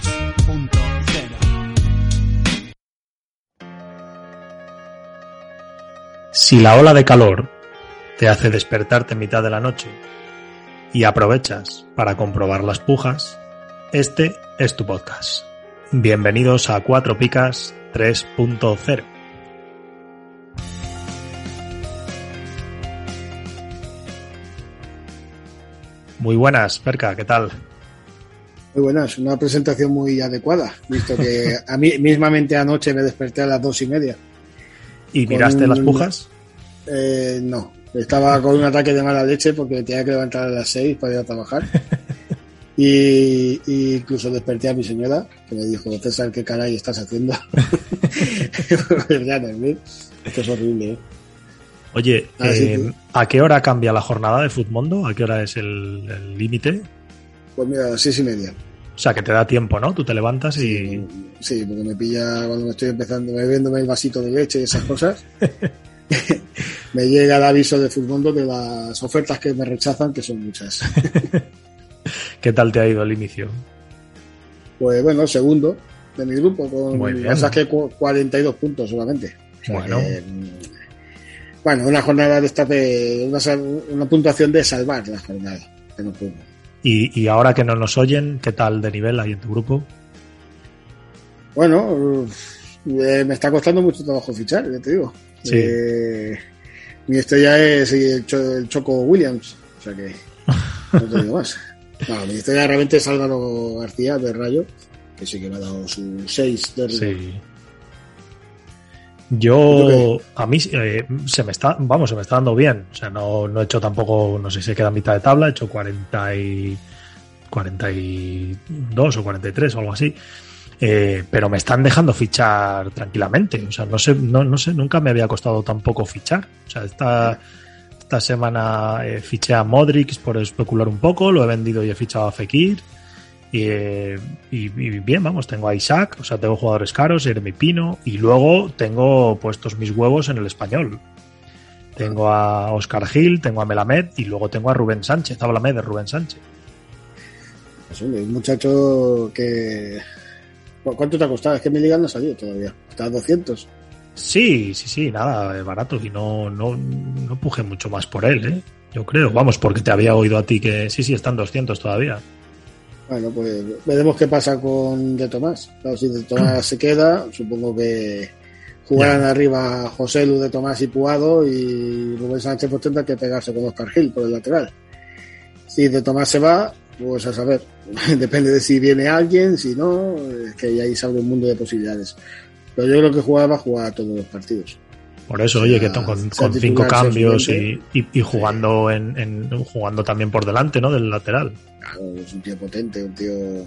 3.0. Si la ola de calor te hace despertarte en mitad de la noche y aprovechas para comprobar las pujas, este es tu podcast. Bienvenidos a 4 picas 3.0. Muy buenas, Perca, ¿qué tal? Muy buenas, una presentación muy adecuada, visto que a mí mismamente anoche me desperté a las dos y media. ¿Y miraste las pujas? Eh, no, estaba con un ataque de mala leche porque tenía que levantar a las seis para ir a trabajar. Y, incluso desperté a mi señora, que me dijo, César, ¿qué caray estás haciendo? Esto es horrible, ¿eh? Oye, eh, ¿a qué hora cambia la jornada de Futmundo? ¿A qué hora es el límite? Pues mira, a las seis y media. O sea, que te da tiempo, ¿no? Tú te levantas y... Sí, porque me pilla cuando me estoy empezando, bebiéndome el vasito de leche y esas cosas. me llega el aviso de Futmundo de las ofertas que me rechazan, que son muchas. ¿Qué tal te ha ido el inicio? Pues bueno, segundo de mi grupo, con Muy bien. que 42 puntos solamente. bueno. bueno, una jornada de esta de una, puntuación de salvar la jornada. Que no puedo. Y, ahora que no nos oyen, ¿qué tal de nivel hay en tu grupo? Bueno, eh, me está costando mucho trabajo fichar, ya te digo. Sí. Eh, mi estrella es el, Choco Williams, o sea que no te digo más. No, mi estrella realmente es Álvaro García de Rayo, que sí que me ha dado su 6 de Sí. Yo, a mí eh, se me está, vamos, se me está dando bien. O sea, no, no he hecho tampoco, no sé si queda mitad de tabla, he hecho 40 y, 42 o 43 o algo así. Eh, pero me están dejando fichar tranquilamente. O sea, no sé, no, no sé, nunca me había costado tampoco fichar. O sea, esta, esta semana eh, fiché a Modric por especular un poco, lo he vendido y he fichado a Fekir. Y, bien, vamos, tengo a Isaac, o sea, tengo jugadores caros, mi Pino, y luego tengo puestos mis huevos en el español. Tengo a Oscar Gil, tengo a Melamed y luego tengo a Rubén Sánchez. Háblame de Rubén Sánchez. Es un muchacho que. ¿Cuánto te ha costado? Es que mi liga no ha salido todavía. Está a 200. Sí, sí, sí, nada, barato. Y no, no, no puje mucho más por él, ¿eh? Yo creo. Vamos, porque te había oído a ti que sí, sí, están 200 todavía. Bueno, pues veremos qué pasa con De Tomás. Claro, si De Tomás se queda, supongo que jugarán arriba José Lu de Tomás y Puado y Rubén Sánchez pues tendrá que pegarse con Oscar Gil por el lateral. Si De Tomás se va, pues a saber, depende de si viene alguien, si no, es que ahí se abre un mundo de posibilidades. Pero yo creo que jugaba va a jugar todos los partidos. Por eso, oye, que con, cinco cambios y, jugando en, jugando también por delante, ¿no? Del lateral. Claro, es un tío potente, un tío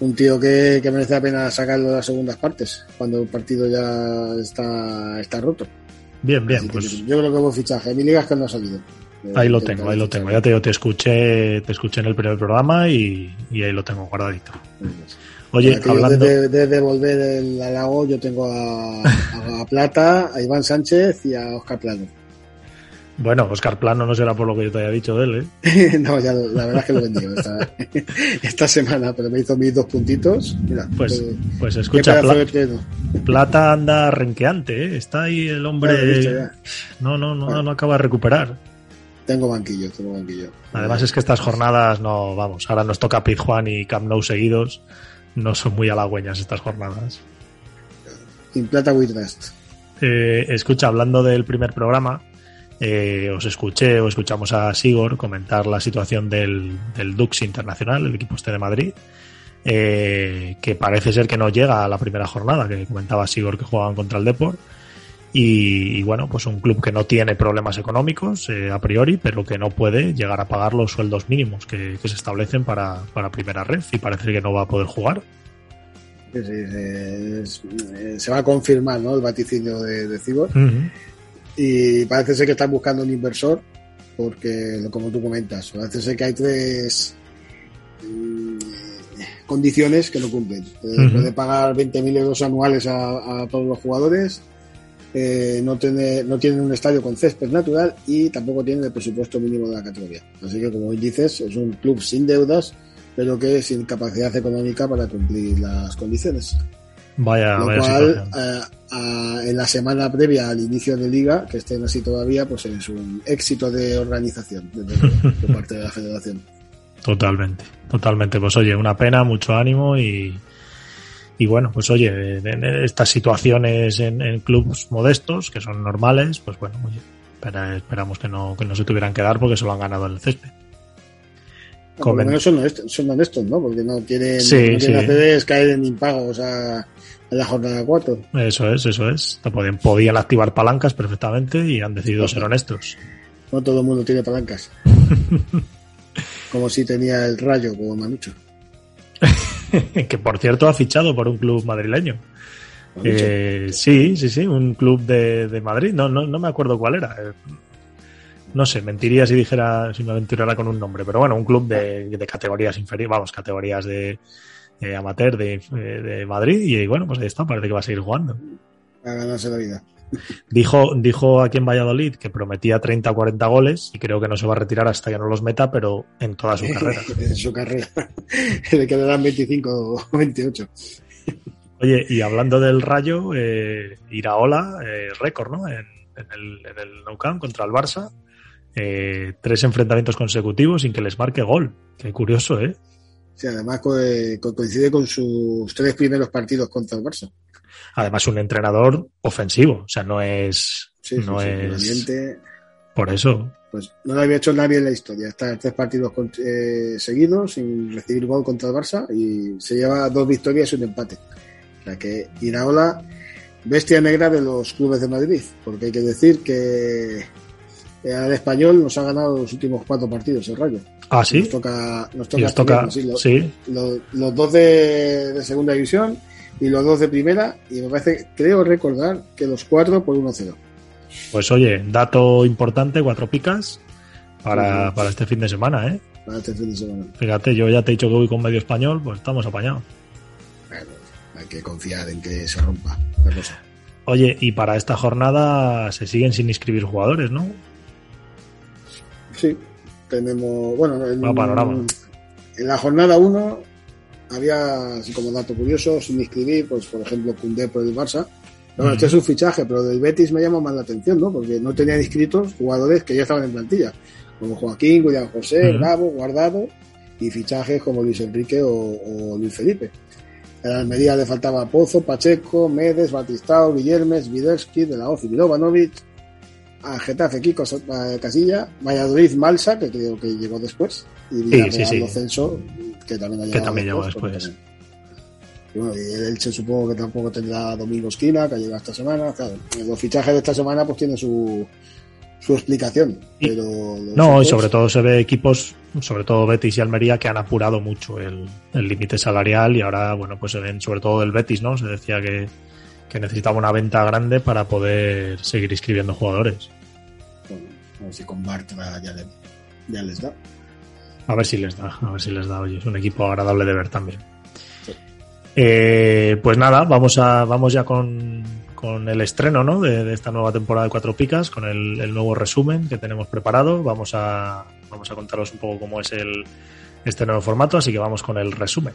un tío que, merece la pena sacarlo de las segundas partes, cuando el partido ya está, está roto. Bien, bien. Pues... Yo creo que hubo fichaje. Mi liga es que no ha salido. Ahí lo tengo, ahí lo tengo. Ya te, te escuché, te escuché en el primer programa y, ahí lo tengo guardadito. Oye, hablando... de, devolver el halago, yo tengo a, Plata, a Iván Sánchez y a Oscar Plano. Bueno, Oscar Plano no será por lo que yo te haya dicho de él, ¿eh? no, ya la verdad es que lo he vendido esta, semana, pero me hizo mis dos puntitos. Mira, pues, pues escucha, Plata anda renqueante, ¿eh? Está ahí el hombre. no, no, no, no acaba de recuperar. Tengo banquillo, tengo banquillo. Además es que estas jornadas no, vamos, ahora nos toca Pizjuán y Camp Nou seguidos no son muy halagüeñas estas jornadas. In Plata with eh, escucha, hablando del primer programa, eh, os escuché o escuchamos a Sigor comentar la situación del, Dux Internacional, el equipo este de Madrid, eh, que parece ser que no llega a la primera jornada, que comentaba Sigor que jugaban contra el Deport. Y, y, bueno, pues un club que no tiene problemas económicos eh, a priori, pero que no puede llegar a pagar los sueldos mínimos que, que se establecen para, para primera red y parece que no va a poder jugar. Sí, sí, es, es, se va a confirmar ¿no? el vaticinio de, de Cibor. Uh -huh. Y parece ser que están buscando un inversor, porque, como tú comentas, parece ser que hay tres mmm, condiciones que no cumplen. Uh -huh. Puede pagar 20.000 euros anuales a, a, todos los jugadores, eh, no, tiene, no tienen un estadio con césped natural y tampoco tienen el presupuesto mínimo de la categoría. Así que, como dices, es un club sin deudas, pero que sin capacidad económica para cumplir las condiciones. Vaya, Lo vaya cual, eh, a, en la semana previa al inicio de liga, que estén así todavía, pues es un éxito de organización de, de parte de la federación. Totalmente, totalmente. Pues oye, una pena, mucho ánimo y, y bueno, pues oye, en estas situaciones en, en clubes modestos, que son normales, pues bueno, oye, espera, esperamos que no, que no se tuvieran que dar porque se lo han ganado en el césped. No, por lo menos son honestos, son honestos, ¿no? Porque no quieren, sí, no quieren sí. caer en impagos a, a la jornada 4. Eso es, eso es. Podían, podían activar palancas perfectamente y han decidido ser honestos. No todo el mundo tiene palancas. como si tenía el rayo, como Manucho. que por cierto ha fichado por un club madrileño. Eh, sí, sí, sí, un club de, de Madrid. No, no, no me acuerdo cuál era. Eh, no sé, mentiría si dijera, si me aventurara con un nombre, pero bueno, un club de, de categorías inferiores, vamos, categorías de, de amateur de, de, Madrid y bueno, pues ahí está, parece que va a seguir jugando. A ganarse la vida. Dijo, dijo aquí en Valladolid que prometía 30 o 40 goles y creo que no se va a retirar hasta que no los meta, pero en toda su carrera. en su carrera. Le quedarán 25 o 28. Oye, y hablando del Rayo, eh, Iraola, eh, récord, ¿no? En, en, el, en el Nou Camp contra el Barça. Eh, tres enfrentamientos consecutivos sin que les marque gol. Qué curioso, ¿eh? Sí, además coincide con sus tres primeros partidos contra el Barça. Además, un entrenador ofensivo, o sea, no es. Sí, no sí, es. Por eso. Pues no lo había hecho nadie en la historia. Está tres partidos eh, seguidos sin recibir gol contra el Barça y se lleva dos victorias y un empate. O sea que Iraola, bestia negra de los clubes de Madrid, porque hay que decir que al español nos ha ganado los últimos cuatro partidos el Rayo. Ah, sí. Nos toca, nos toca, sí, los, sí. Los, los, dos de, de, segunda división y los dos de primera. Y me parece, creo recordar que los cuatro por 1-0. Pues oye, dato importante, cuatro picas para, para este fin de semana, ¿eh? Para este fin de semana. Fíjate, yo ya te he dicho que voy con medio español, pues estamos apañados. Bueno, hay que confiar en que se rompa la cosa. Oye, y para esta jornada se siguen sin inscribir jugadores, ¿no? Sí, tenemos, bueno, en, en la jornada 1 había, así como dato curioso, sin inscribir, pues por ejemplo, Cundé por el Barça. Bueno, este es un fichaje, pero del Betis me llama más la atención, ¿no? Porque no tenían inscritos jugadores que ya estaban en plantilla, como Joaquín, William José. Bravo, Guardado, y fichajes como Luis Enrique o, o Luis Felipe. En Almería le faltaba Pozo, Pacheco, Medes, Batistao, Guillermes, Viderski, De La Hoz y Milovanovic, a Getafe, Kiko Casilla, Valladolid, Malsa, que creo que llegó después, y sí, sí, sí. Censo, que también ha llegado que también después. bueno, y el Elche supongo que tampoco tendrá Domingo Esquina, que ha llegado esta semana. Claro, los fichajes de esta semana pues tienen su, su explicación. Pero no, otros... y sobre todo se ve equipos, sobre todo Betis y Almería, que han apurado mucho el límite salarial y ahora, bueno, pues se ven sobre todo el Betis, ¿no? Se decía que que necesitaba una venta grande para poder seguir inscribiendo jugadores. Bueno, a ver si con Bartra ya, le, ya, les da. A ver si les da, a ver si les da. Oye, es un equipo agradable de ver también. Sí. Eh, pues nada, vamos a vamos ya con, con el estreno ¿no? de, de, esta nueva temporada de Cuatro Picas, con el, el, nuevo resumen que tenemos preparado. Vamos a, vamos a contaros un poco cómo es el, este nuevo formato, así que vamos con el resumen.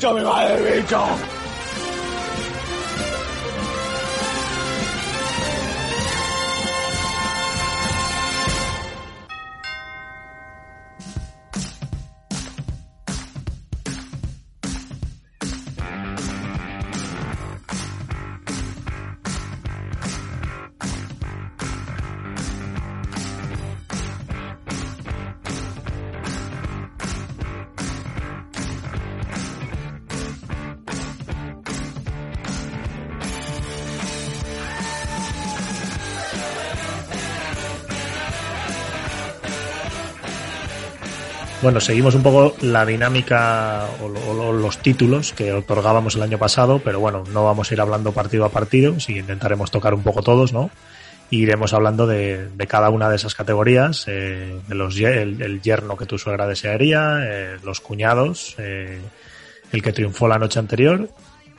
¡Me va el bicho! Bueno, seguimos un poco la dinámica o, lo- o los títulos que otorgábamos el año pasado, pero bueno, no vamos a ir hablando partido a partido, sí intentaremos tocar un poco todos, ¿no? Y iremos hablando de, de cada una de esas categorías, eh, de los el, el yerno que tu suegra desearía, eh, los cuñados, eh, el que triunfó la noche anterior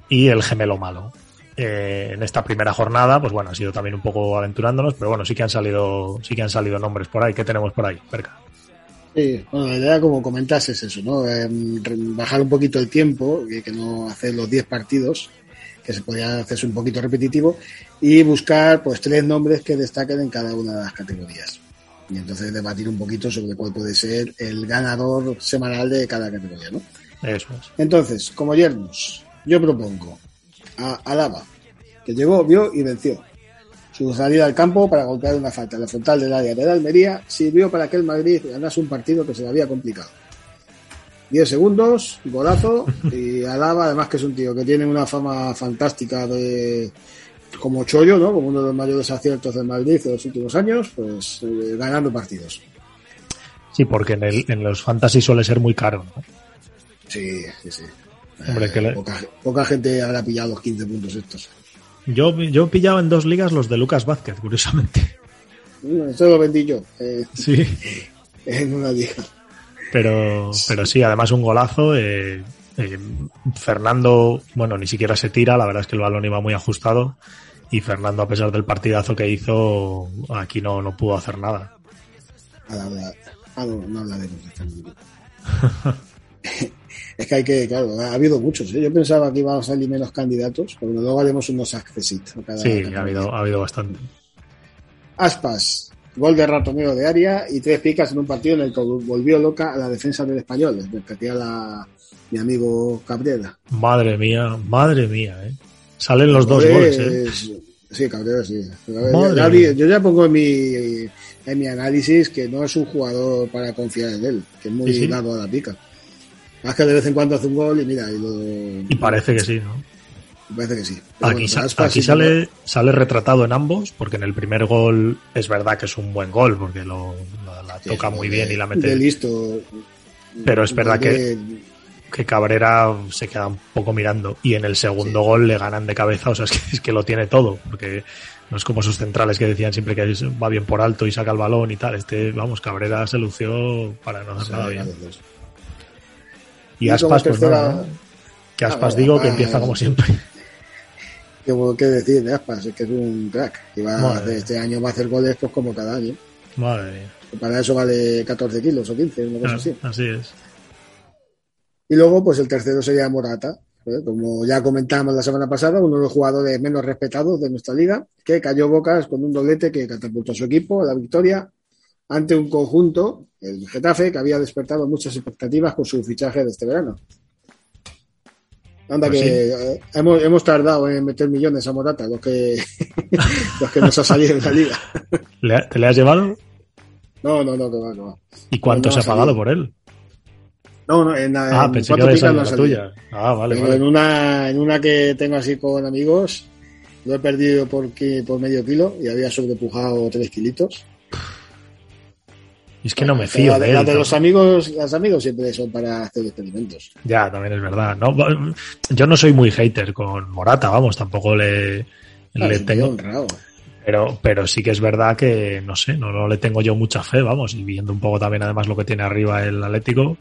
y el gemelo malo. Eh, en esta primera jornada, pues bueno, ha sido también un poco aventurándonos, pero bueno, sí que han salido, sí que han salido nombres por ahí. ¿Qué tenemos por ahí? Perca. Sí, bueno, la idea, como comentas, es eso, ¿no? Re- bajar un poquito el tiempo, que, que no hacer los 10 partidos, que se podría hacerse un poquito repetitivo, y buscar, pues, tres nombres que destaquen en cada una de las categorías. Y entonces debatir un poquito sobre cuál puede ser el ganador semanal de cada categoría, ¿no? Eso es. Entonces, como yernos, yo propongo a Alaba, que llegó, vio y venció. Su salida al campo para golpear una falta en la frontal del área de la Almería sirvió para que el Madrid ganase un partido que se le había complicado. 10 segundos, golazo, y Alaba, además que es un tío que tiene una fama fantástica de como chollo, ¿no? Como uno de los mayores aciertos del Madrid de los últimos años, pues eh, ganando partidos. Sí, porque en, el, en los fantasy suele ser muy caro, ¿no? Sí, sí, sí. Hombre, Eh, que le- poca, poca gente habrá pillado los 15 puntos estos. Yo, yo he pillado en dos ligas los de Lucas Vázquez, curiosamente. Esto lo vendí yo eh, Sí. en una liga. Pero, pero sí, además un golazo. eh, eh, Fernando, bueno, ni siquiera se tira, la verdad es que el balón iba muy ajustado. Y Fernando, a pesar del partidazo que hizo, aquí no, no pudo hacer nada. Ahora ah, no hablaremos de Fernando. es que hay que, claro, ha habido muchos. ¿eh? Yo pensaba que iban a salir menos candidatos, pero luego haremos unos accessit. a cada Sí, ha habido, ha habido bastante. Aspas, gol de ratoneo de área y tres picas en un partido en el que volvió loca a la defensa del español, hacía la, mi amigo Cabrera. Madre mía, madre mía, ¿eh? Salen los dos goles, ¿eh? Sí, Cabrera, sí. Madre Ya- mía. yo ya pongo en mi, en mi análisis que no es un jugador para confiar en él, que es muy sí. dado a la pica. Que de vez en cuando hace un gol y mira, y lo, Y parece que sí, ¿no? parece que sí. Pero Aquí, bueno, sa- Aspas aquí sí, sale, sale retratado en ambos, porque en el primer gol es verdad que es un buen gol, porque lo, la, la sí, toca es muy de- bien y la mete. listo. Pero es verdad De- que Cabrera se queda un poco mirando. Y en el segundo gol le ganan de cabeza, o sea, es que, es que lo tiene todo, porque no es como sus centrales que decían siempre que es- va bien por alto y saca el balón y tal. Este, vamos, Cabrera se lució para no hacer nada bien. Y Y Aspas, pues tercera- ¿no? Que Aspas Ah, digo que empieza como siempre. ¿Qué, qué decir de Aspas? Es que es un crack. Y va a hacer- este año va a hacer goles pues como cada año. Madre mía. Y para eso vale 14 kilos o 15, una cosa así. Así es. Y luego, pues el tercero sería Morata. ¿eh? Como ya comentamos la semana pasada, uno de los jugadores menos respetados de nuestra liga, que cayó bocas con un doblete que catapultó a su equipo a la victoria ante un conjunto, el Getafe, que había despertado muchas expectativas con su fichaje de este verano. Anda Pues que eh, hemos, hemos tardado en meter millones a Morata, los que, los que nos ha salido en la liga. ¿Le ha- ¿Te le has llevado? No, no, no, que va, que va. ¿Y cuánto No, se ha pagado salido. por él? No, no, en, Ah, en pensé que picas no la tuya. Ah, vale, Pero vale. en una en una que tengo así con amigos lo he perdido por, por medio kilo y había sobrepujado tres kilitos. Es que no me La- fío de la él. de ¿no? los amigos, los amigos siempre son para hacer experimentos. Ya, también es verdad. No, yo no soy muy hater con Morata, vamos, tampoco le, le tengo. honrado. Pero, pero sí que es verdad que, no sé, no, no le tengo yo mucha fe, vamos, y viendo un poco también además lo que tiene arriba el Atlético,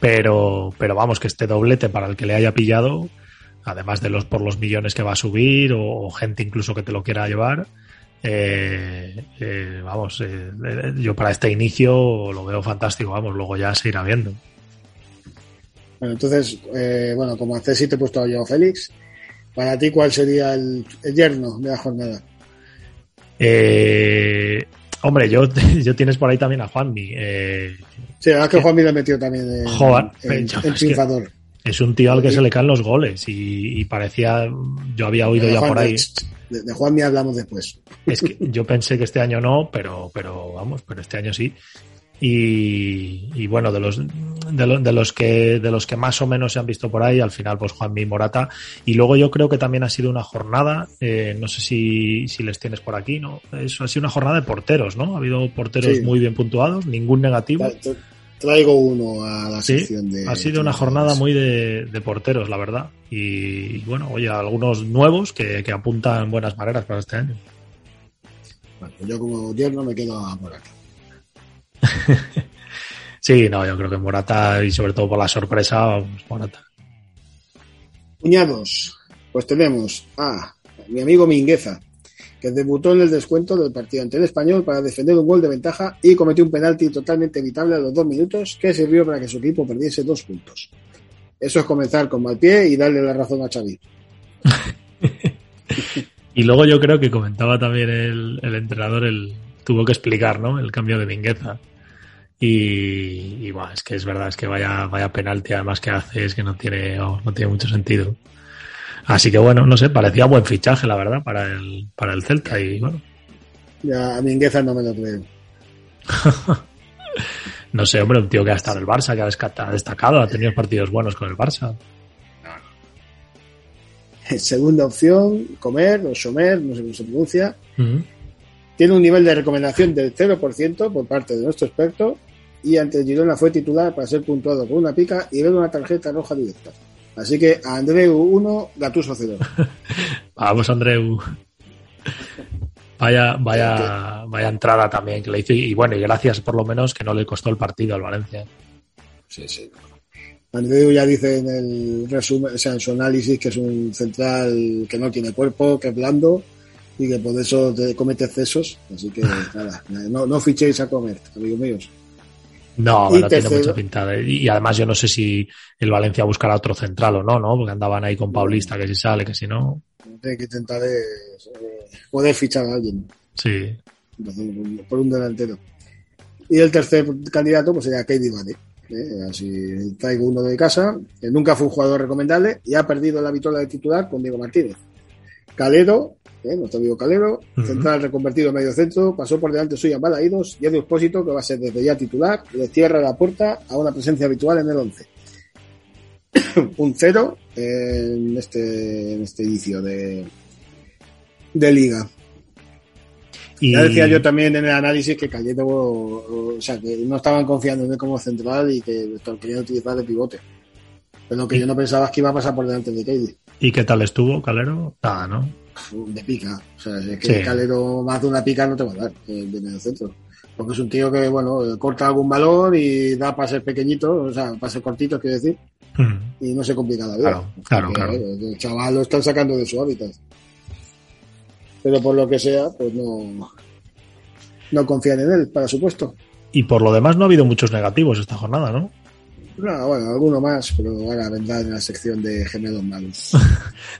pero, pero vamos, que este doblete para el que le haya pillado, además de los por los millones que va a subir o, o gente incluso que te lo quiera llevar, eh, eh, vamos, eh, yo para este inicio lo veo fantástico, vamos, luego ya se irá viendo. Bueno, entonces, bueno, como a Ceci te he puesto a Joao Félix. Para ti, ¿cuál sería el, el yerno de la jornada? Eh, hombre, yo, yo tienes por ahí también a Juanmi. Sí, la verdad es que Juanmi lo metió también en, Joder, yo- que- triunfador. Es un tío al que se le caen los goles y, y parecía, yo había oído De ya Juan- por ahí. De, de Juanmi hablamos después. Es que yo pensé que este año no, pero, pero vamos, pero este año sí. Y, y bueno, de los, de, lo- de los que de los que más o menos se han visto por ahí, al final, pues Juanmi Morata. Y luego yo creo que también ha sido una jornada, eh, no sé si, si les tienes por aquí, ¿no? Eso ha sido una jornada de porteros, ¿no? Ha habido porteros Sí. muy bien puntuados, ningún negativo. Traigo uno a la Sí, sección de. ha sido una jornada muy de, de porteros, la verdad. Y bueno, oye, algunos nuevos que, que apuntan buenas maneras para este año. Bueno, yo como yerno me quedo a Morata. Sí, no, yo creo que Morata y sobre todo por la sorpresa, vamos, Morata. Cuñados, pues tenemos a mi amigo Mingueza, que debutó en el descuento del partido ante el español para defender un gol de ventaja y cometió un penalti totalmente evitable a los dos minutos que sirvió para que su equipo perdiese dos puntos. Eso es comenzar con mal pie y darle la razón a Xavi. Y luego yo creo que comentaba también el, entrenador, el, tuvo que explicar, ¿no? El cambio de Mingueza. Y, y bueno, es que es verdad, es que vaya, vaya penalti además que hace, es que no tiene, vamos, no tiene mucho sentido. Así que bueno, no sé, parecía buen fichaje, la verdad, para el, para el Celta. Y bueno, Ya a Mingueza no me lo creo. no sé, hombre, un tío que ha estado en el Barça, que ha destacado, ha tenido partidos buenos con el Barça. Segunda opción, Comer o Somer, no sé cómo se pronuncia. Tiene un nivel de recomendación del 0% por parte de nuestro experto y ante Girona fue titular para ser puntuado con una pica y ver una tarjeta roja directa. Así que Andreu 1, Gatuso 0. Vamos, Andreu. Vaya, vaya, vaya entrada también que le hizo. Y bueno, y gracias por lo menos que no le costó el partido al Valencia. Sí, sí. Andreu ya dice en el resumen, o sea, en su análisis que es un central que no tiene cuerpo, que es blando y que por eso te comete excesos. Así que nada, no, no fichéis a comer, amigos míos. No, Y no tiene tercero- mucha pinta. de- Y además yo no sé si el Valencia buscará otro central o no, ¿no? Porque andaban ahí con Paulista, que si sale, que si no. Lo que intentar eh, poder fichar a alguien. Sí. Por un delantero. Y el tercer candidato pues sería Katie Vane. ¿eh? Así traigo uno de casa, que nunca fue un jugador recomendable y ha perdido la vitola de titular con Diego Martínez. Calero, ¿eh? nuestro amigo Calero, central reconvertido en medio centro, pasó por delante suya Balaídos y Edu Expósito, que va a ser desde ya titular, le cierra la puerta a una presencia habitual en el 11. un cero en este, en este inicio de, de liga. Y, Ya decía yo también en el análisis que Calleto, o, sea, que no estaban confiando en él como central y que lo querían utilizar de pivote. Pero lo que yo no pensaba es que iba a pasar por delante de Katie, ¿Y qué tal estuvo, Calero? Nada, ¿no? De pica. O sea, es que Sí. Calero más de una pica no te va a dar eh, de medio centro. Porque es un tío que, bueno, eh, corta algún balón y da pases pequeñitos, o sea, pases cortitos, quiero decir, Mm. y no se complica la vida. Claro, claro, claro. El chaval lo están sacando de su hábitat. Pero por lo que sea, pues no, no confían en él para su puesto. Y por lo demás no ha habido muchos negativos esta jornada, ¿no? No, bueno, alguno más, pero ahora vendrá en la sección de gemelos malos.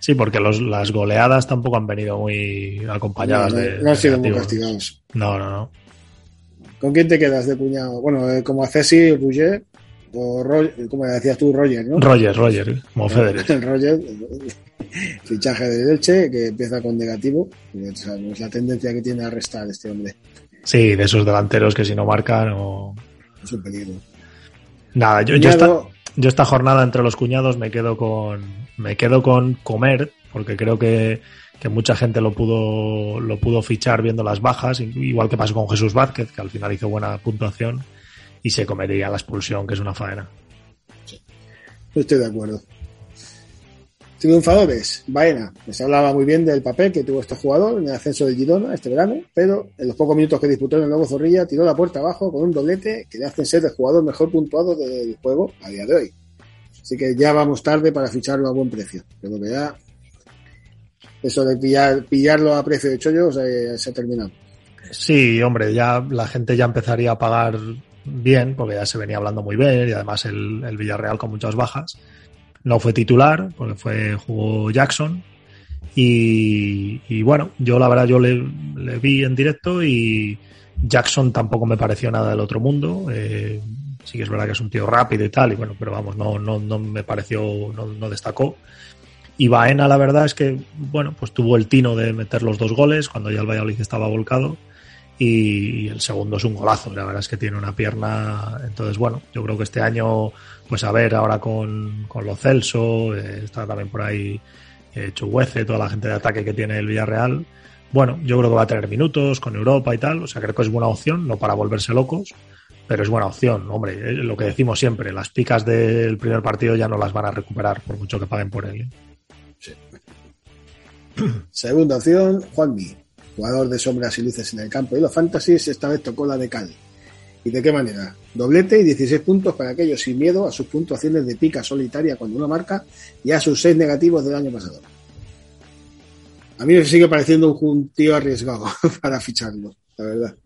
Sí, porque los, las goleadas tampoco han venido muy acompañadas no, de. no han sido muy castigados. No, no, no. ¿Con quién te quedas de cuñado? Bueno, eh, como a Ceci, Rouget, o Roger, como decías tú, Roger, ¿no? Roger, Roger, como Federer. Roger, fichaje de Elche, que empieza con negativo. o sea, es la tendencia que tiene a restar este hombre. Sí, de esos delanteros que si no marcan o. Es un peligro. Nada, yo, yo, esta, yo esta jornada entre los cuñados me quedo con. Me quedo con comer, porque creo que, que mucha gente lo pudo, lo pudo fichar viendo las bajas, igual que pasó con Jesús Vázquez, que al final hizo buena puntuación, y se comería la expulsión, que es una faena. Estoy de acuerdo. Triunfadores, Baena. Se hablaba muy bien del papel que tuvo este jugador en el ascenso del Girona este verano, pero en los pocos minutos que disputó en el Nuevo Zorrilla tiró la puerta abajo con un doblete que le hace ser el jugador mejor puntuado del juego a día de hoy. Así que ya vamos tarde para ficharlo a buen precio. Que ya eso de pillar, pillarlo a precio de chollo se, se ha terminado. Sí, hombre, ya la gente ya empezaría a pagar bien, porque ya se venía hablando muy bien y además el, el Villarreal con muchas bajas. No fue titular, porque fue jugó Jackson. Y, bueno, yo la verdad yo le, le, vi en directo y Jackson tampoco me pareció nada del otro mundo. Eh, sí que es verdad que es un tío rápido y tal, y bueno, pero vamos, no, no, no me pareció, no, no destacó. Y Baena, la verdad es que, bueno, pues tuvo el tino de meter los dos goles cuando ya el Valladolid estaba volcado. Y el segundo es un golazo, la verdad es que tiene una pierna. Entonces, bueno, yo creo que este año, pues a ver, ahora con, con Lo Celso, eh, está también por ahí eh, Chuguece, toda la gente de ataque que tiene el Villarreal. Bueno, yo creo que va a tener minutos con Europa y tal, o sea, creo que es buena opción, no para volverse locos, pero es buena opción. Hombre, eh, lo que decimos siempre, las picas del primer partido ya no las van a recuperar, por mucho que paguen por él. ¿eh? Sí. Segunda opción, Juanmi, jugador de sombras y luces en el campo y los fantasies, esta vez tocó la de Cal. ¿Y de qué manera? Doblete y 16 puntos para aquellos sin miedo a sus puntuaciones de pica solitaria cuando uno marca y a sus 6 negativos del año pasado. A mí me sigue pareciendo un tío arriesgado para ficharlo, la verdad.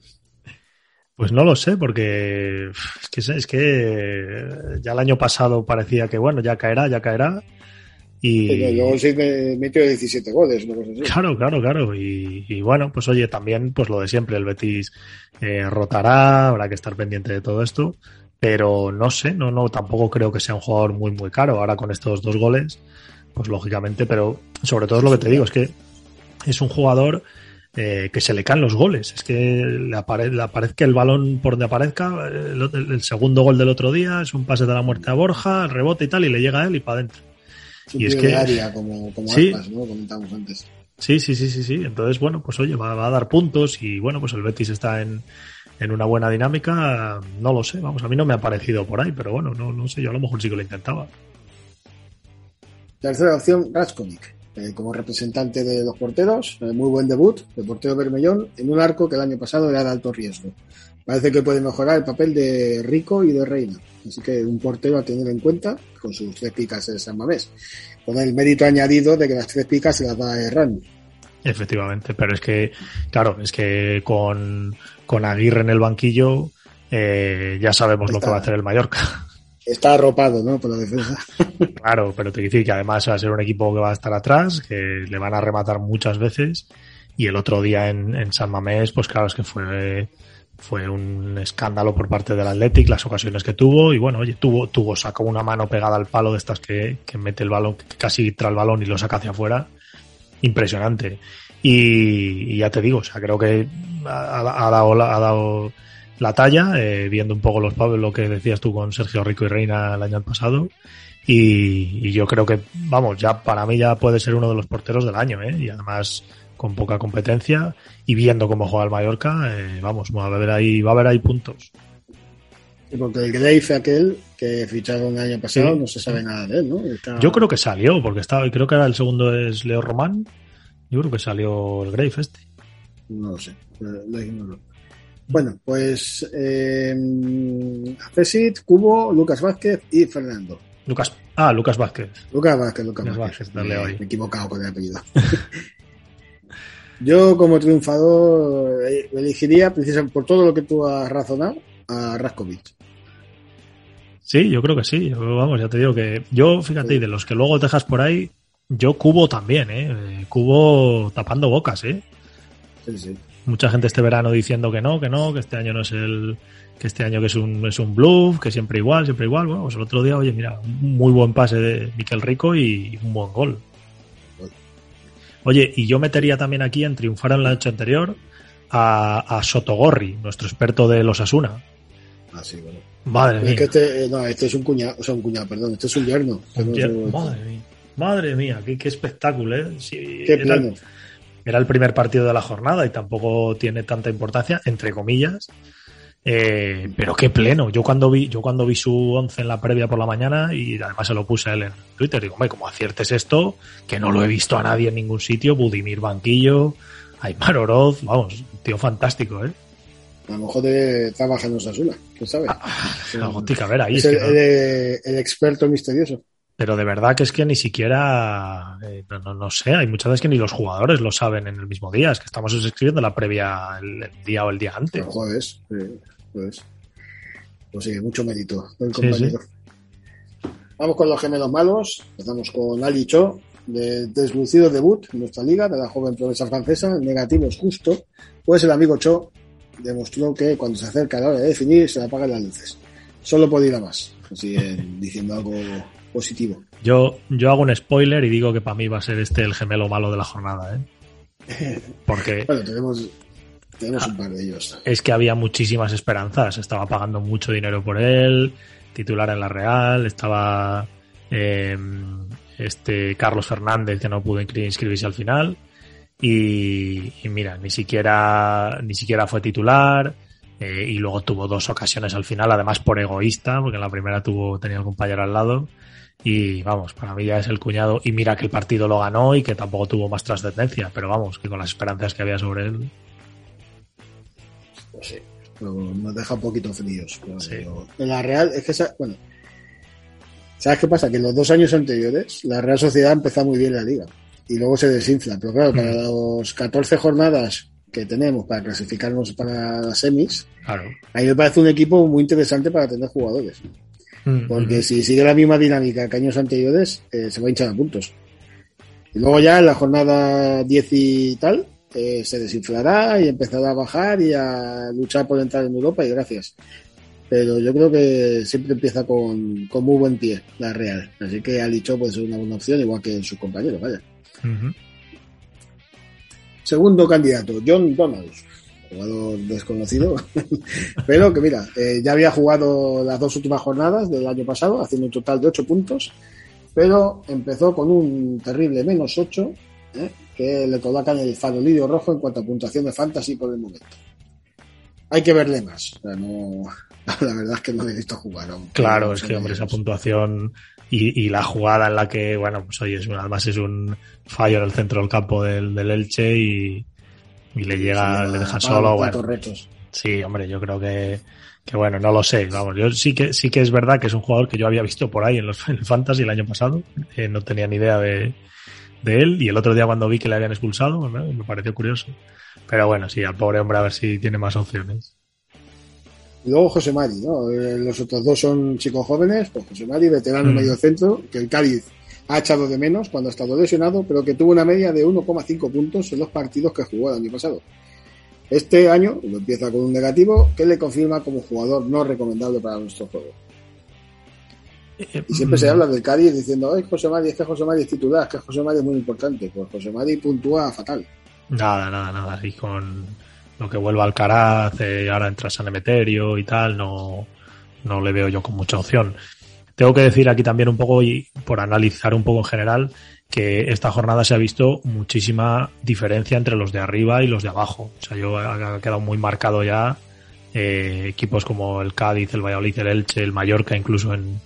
Pues no lo sé, porque es que, es que ya el año pasado parecía que, bueno, ya caerá, ya caerá. Y Pero luego sí me metió 17 goles, una cosa así. Claro, claro, claro. Y, y, bueno, pues oye, también pues lo de siempre, el Betis eh, rotará, habrá que estar pendiente de todo esto. Pero no sé, no, no, tampoco creo que sea un jugador muy, muy caro. Ahora con estos dos goles, pues lógicamente, pero sobre todo es lo que te digo, es que es un jugador eh, que se le caen los goles. Es que le, apare le aparezca el balón por donde aparezca. El, el, el, segundo gol del otro día es un pase de la muerte a Borja, el rebote y tal, y le llega a él y para adentro. Y es que área, como, como sí, comentamos antes. Sí, sí, sí, sí, sí. Entonces, bueno, pues oye, va, va, a dar puntos y bueno, pues el Betis está en, en una buena dinámica. No lo sé, vamos, a mí no me ha parecido por ahí, pero bueno, no, no sé, yo a lo mejor sí que lo intentaba. Tercera opción, Raskovic eh, como representante de los porteros, eh, muy buen debut, de portero Bermellón, en un arco que el año pasado era de alto riesgo. Parece que puede mejorar el papel de Rico y de Reina, así que un portero a tener en cuenta con sus tres picas en San Mamés, con el mérito añadido de que las tres picas se las va a errar. Efectivamente, pero es que, claro, es que con, con Aguirre en el banquillo eh, ya sabemos Está. lo que va a hacer el Mallorca está arropado, ¿no? Por la defensa. Claro, pero te decir que además va a ser un equipo que va a estar atrás, que le van a rematar muchas veces. Y el otro día en, en San Mamés, pues claro, es que fue, fue un escándalo por parte del Athletic, las ocasiones que tuvo. Y bueno, oye, tuvo, tuvo, sacó una mano pegada al palo de estas que, que mete el balón, casi trae el balón y lo saca hacia afuera. Impresionante. Y, y ya te digo, o sea, creo que ha, dado, ha dado la talla, eh, viendo un poco los lo que decías tú con Sergio Rico y Reina el año pasado. Y, y, yo creo que, vamos, ya para mí ya puede ser uno de los porteros del año, ¿eh? Y además con poca competencia y viendo cómo juega el Mallorca, eh, vamos, va a haber ahí, va a haber ahí puntos. Sí, porque el Greife aquel que ficharon el año pasado sí. no se sabe nada de él, ¿no? Está... Yo creo que salió, porque estaba, creo que era el segundo es Leo Román. Yo creo que salió el Greife este. No lo sé, lo ignoro. Bueno, pues eh, Cesit, Cubo, Lucas Vázquez y Fernando. Lucas, ah, Lucas Vázquez. Lucas Vázquez, Lucas, Lucas Vázquez. Vázquez me, me he equivocado con el apellido. Yo como triunfador eh, elegiría, precisamente por todo lo que tú has razonado, a Raskovic. Sí, yo creo que sí. Vamos, ya te digo que yo, fíjate, sí. de los que luego dejas por ahí, yo Cubo también, ¿eh? Cubo tapando bocas, ¿eh? Sí, sí mucha gente este verano diciendo que no, que no, que este año no es el, que este año que es un, es un bluff, que siempre igual, siempre igual. Bueno, pues el otro día, oye, mira, un muy buen pase de Miquel Rico y un buen gol. Oye, y yo metería también aquí en triunfar en la noche anterior a, a Sotogorri, nuestro experto de los Asuna. Ah, sí, bueno. Madre es mía. Que este, no, este es un cuñado, o sea, un cuñado, perdón, este es un yerno. Un yerno. Madre mía. Madre mía, qué, qué espectáculo, ¿eh? Sí, qué plano. Era, era el primer partido de la jornada y tampoco tiene tanta importancia, entre comillas. Eh, pero qué pleno. Yo cuando vi, yo cuando vi su once en la previa por la mañana y además se lo puse a él en Twitter, digo, hombre, como aciertes esto, que no lo he visto a nadie en ningún sitio, Budimir Banquillo, Aymar Oroz, vamos, tío fantástico, ¿eh? A lo mejor de, trabaja en Osasuna, quién sabe. Algo tiene que haber ahí. es es el, no- el- el experto misterioso. Pero de verdad que es que ni siquiera, eh, no, no, sé, hay muchas veces que ni los jugadores lo saben en el mismo día, es que estamos escribiendo la previa el, el día o el día antes. Eh, jueves. Pues sí, mucho mérito del Sí, compañero. Vamos con los gemelos malos. Empezamos con Ali Cho, de deslucido debut en nuestra liga, de la joven promesa francesa. El negativo es justo, pues el amigo Cho demostró que cuando se acerca la hora de definir se le apagan las luces. Solo puede ir a más. Así diciendo algo positivo. Yo, yo hago un spoiler y digo que para mí va a ser este el gemelo malo de la jornada, ¿eh? Porque Bueno, tenemos, un es que había muchísimas esperanzas. Estaba pagando mucho dinero por él, titular en la Real, estaba eh, este Carlos Fernández que no pudo inscri- inscribirse al final. Y, mira, ni siquiera, ni siquiera fue titular. eh, y luego tuvo dos ocasiones al final, además por egoísta, porque en la primera tuvo, tenía el compañero al lado. Y vamos, para mí ya es el cuñado. Y mira que el partido lo ganó y que tampoco tuvo más trascendencia, pero vamos, que con las esperanzas que había sobre él. Sí, pero nos deja un poquito fríos. pero Sí. la Real, es que esa- bueno, ¿sabes qué pasa? Que en los dos años anteriores la Real Sociedad empezó muy bien la liga y luego se desinfla. Pero claro, para los 14 jornadas que tenemos para clasificarnos para las semis, Claro. a mí me parece un equipo muy interesante para tener jugadores. Porque Ujú. si sigue la misma dinámica que años anteriores, eh, se va a hinchar a puntos. Y luego ya en la jornada 10 y tal, eh, se desinflará y empezará a bajar y a luchar por entrar en Europa y gracias. Pero yo creo que siempre empieza con, con muy buen pie la Real. Así que Alicho puede ser una buena opción, igual que sus compañeros, vaya. Segundo candidato, John Donalds, jugador desconocido, pero que mira, eh, ya había jugado las dos últimas jornadas del año pasado, haciendo un total de 8 puntos, pero empezó con un terrible menos 8, ¿eh? que le colocan el farolillo rojo en cuanto a puntuación de fantasy por el momento. Hay que verle más, o sea, no, la verdad es que no he visto jugar aún. Claro, No es que, hombre, esa puntuación y, y la jugada en la que, bueno, pues oye, es un- además es un fallo en el centro del campo del, del Elche y, y le llega, le deja solo. Bueno, retos. sí, hombre, yo creo que, que bueno, no lo sé. Vamos, yo sí que, sí que es verdad que es un jugador que yo había visto por ahí en los en el Fantasy el año pasado. eh, no tenía ni idea de, de él y el otro día cuando vi que le habían expulsado, me pareció curioso. Pero bueno, sí, al pobre hombre a ver si tiene más opciones. Y luego José Mari, ¿no? Eh, Los otros dos son chicos jóvenes, pues José Mari, veterano Mm. medio centro, que el Cádiz ha echado de menos cuando ha estado lesionado, pero que tuvo una media de 1,5 puntos en los partidos que jugó el año pasado. Este año lo empieza con un negativo que le confirma como jugador no recomendable para nuestro juego. Y siempre se habla del Cádiz diciendo, ay, José Mari, es que José Mari es titular, es que José Mari es muy importante. Pues José Mari puntúa fatal. Nada, nada, nada. Y con lo que vuelva Alcaraz, eh, ahora entra San Emeterio y tal, no, no le veo yo con mucha opción. Tengo que decir aquí también un poco, y por analizar un poco en general, que esta jornada se ha visto muchísima diferencia entre los de arriba y los de abajo. O sea, yo ha ha quedado muy marcado ya eh, equipos como el Cádiz, el Valladolid, el Elche, el Mallorca, incluso en,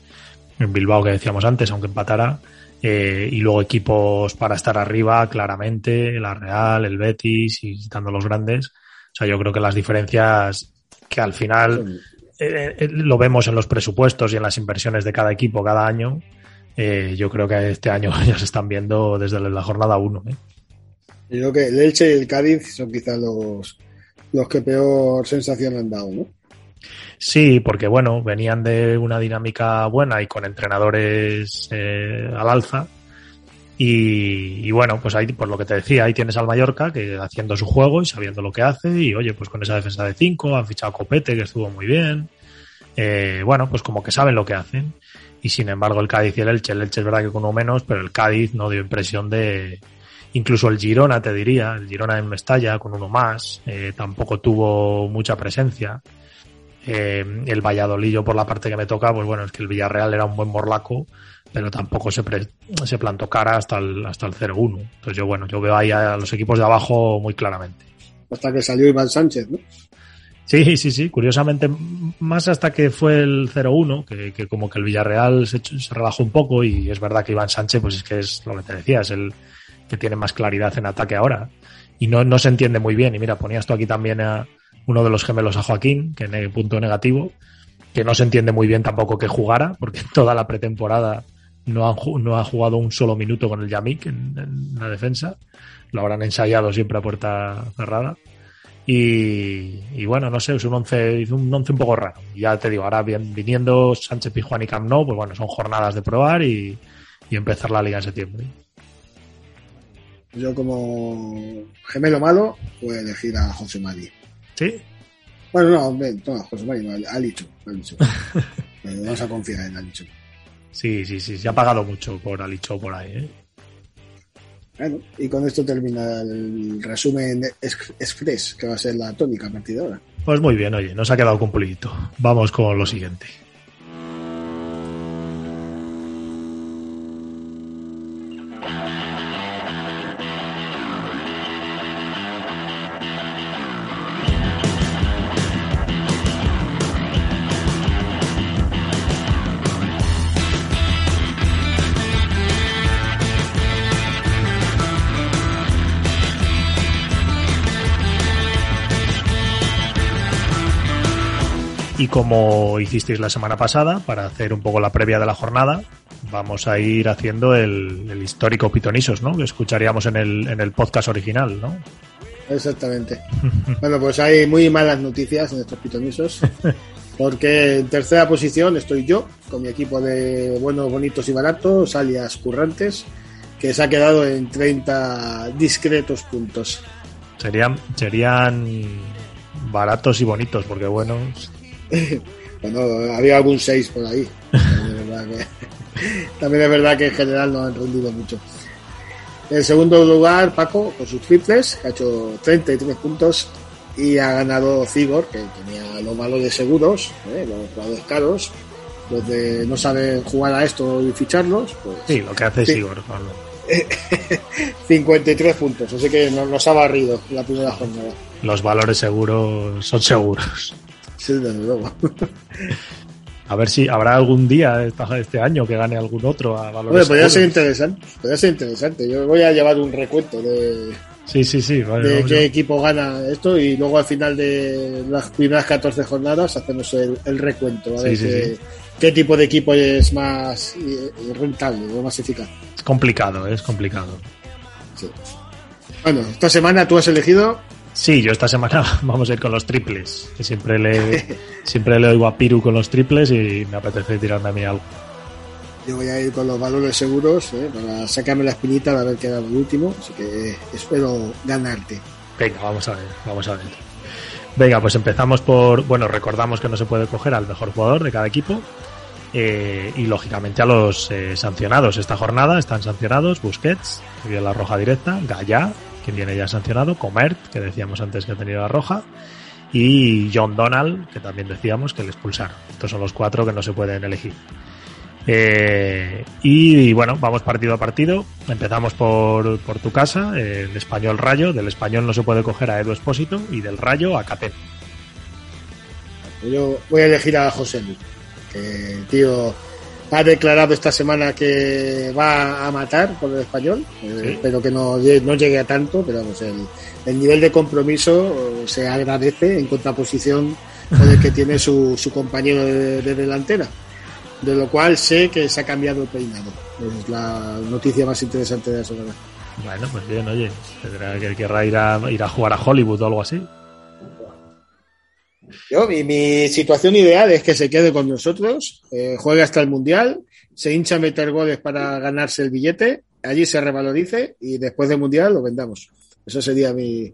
en Bilbao que decíamos antes, aunque empatara, eh, y luego equipos para estar arriba, claramente, la Real, el Betis y quitando los grandes. O sea, yo creo que las diferencias que al final eh, eh, lo vemos en los presupuestos y en las inversiones de cada equipo cada año. eh, yo creo que este año ya se están viendo desde la jornada 1. ¿eh? Yo creo que el Elche y el Cádiz son quizás los, los que peor sensación han dado, ¿no? Sí, porque bueno, venían de una dinámica buena y con entrenadores eh, al alza. Y, bueno, pues ahí, por lo que te decía, ahí tienes al Mallorca que haciendo su juego y sabiendo lo que hace. Y oye, pues con esa defensa de 5, han fichado Copete, que estuvo muy bien. Eh, bueno, pues como que saben lo que hacen. Y sin embargo, el Cádiz y el Elche, el Elche es verdad que con uno menos, pero el Cádiz no dio impresión de. Incluso el Girona, te diría, el Girona en Mestalla con uno más, eh, tampoco tuvo mucha presencia. Eh, el Valladolid, yo por la parte que me toca, pues bueno, es que el Villarreal era un buen morlaco, pero tampoco se, pre- se plantó cara hasta el, hasta el 0-1. Entonces yo, bueno, yo veo ahí a los equipos de abajo muy claramente. Hasta que salió Iván Sánchez, ¿no? Sí, sí, sí. Curiosamente, más hasta que fue el 0-1, que, que, como que el Villarreal se, se, relajó un poco y es verdad que Iván Sánchez, pues es que es lo que te decía, es el que tiene más claridad en ataque ahora. Y no, no se entiende muy bien. Y mira, ponías tú aquí también a uno de los gemelos a Joaquín, que en el punto negativo, que no se entiende muy bien tampoco que jugara, porque toda la pretemporada no, han, no ha jugado un solo minuto con el Yamik en, la defensa. Lo habrán ensayado siempre a puerta cerrada. Y, bueno, no sé, es un once, un once un poco raro. Ya te digo, ahora viniendo Sánchez Pijuán y Camp Nou, pues bueno, son jornadas de probar y, y, empezar la liga en septiembre. Yo como gemelo malo voy a elegir a José Mari. ¿Sí? Bueno, no, no, José Mari, no, Alicho. Alicho. Vamos a confiar en Alicho. Sí, sí, sí, se ha pagado mucho por Alicho por ahí, ¿eh? Bueno, y con esto termina el resumen express, que va a ser la tónica partidora. Pues muy bien, oye, nos ha quedado cumplidito. Vamos con lo siguiente. Como hicisteis la semana pasada, para hacer un poco la previa de la jornada, vamos a ir haciendo el, el histórico Pitonisos, ¿no? Que escucharíamos en el, en el podcast original, ¿no? Exactamente. bueno, pues hay muy malas noticias en estos Pitonisos. Porque en tercera posición estoy yo, con mi equipo de buenos, bonitos y baratos, alias currantes, que se ha quedado en 30 discretos puntos. Serían, serían baratos y bonitos, porque bueno, bueno, había algún 6 por ahí. También es, verdad que, también es verdad que en general no han rendido mucho. En segundo lugar, Paco, con sus triples, que ha hecho 33 puntos y ha ganado Cigor, que tenía lo malo de seguros, ¿eh? los jugadores caros, los de no saben jugar a esto y ficharlos. Pues, sí, lo que hace. Sigor. Pablo. 53 puntos, así que nos, nos ha barrido la primera jornada. Los valores seguros son seguros. Sí, desde luego. A ver si habrá algún día este año que gane algún otro a valores. Oye, podría ser interesante. Podría ser interesante. Yo voy a llevar un recuento de. Sí, sí, sí. Vale, de qué equipo gana esto y luego al final de las primeras 14 jornadas hacemos el, el recuento. A ver Sí, sí, qué, sí. qué tipo de equipo es más eh, rentable o más eficaz. Es complicado, es complicado. Bueno, esta semana tú has elegido. Sí, yo esta semana vamos a ir con los triples, que siempre le, siempre le oigo a Piru con los triples y me apetece tirarme a mí algo. Yo voy a ir con los valores seguros eh, para sacarme la espinita de haber quedado el último. Así que eh, espero ganarte. Venga, vamos a ver, vamos a ver. Venga, pues empezamos por, bueno, recordamos que no se puede coger al mejor jugador de cada equipo eh, y lógicamente a los eh, sancionados. Esta jornada están sancionados Busquets, que dio la roja directa, Gallá, quien viene ya sancionado, Comert, que decíamos antes que ha tenido la roja, y John Donald, que también decíamos que le expulsaron. Estos son los cuatro que no se pueden elegir. Eh, y, bueno, vamos partido a partido. Empezamos por, por tu casa, el español Rayo. Del español no se puede coger a Edu Espósito y del Rayo a Capet. Yo voy a elegir a José Lu, que el tío ha declarado esta semana que va a matar por el español, eh, Sí. pero que no, no llegue a tanto, pero vamos, el, el nivel de compromiso eh, se agradece en contraposición con el que tiene su, su compañero de, de delantera. De lo cual sé que se ha cambiado el peinado. Es la noticia más interesante de la semana. Bueno, pues bien, oye, tendrá que querrá ir a, ir a jugar a Hollywood o algo así. Yo, mi, mi situación ideal es que se quede con nosotros, eh, juegue hasta el Mundial, se hincha a meter goles para ganarse el billete, allí se revalorice y después del Mundial lo vendamos. Eso sería mi,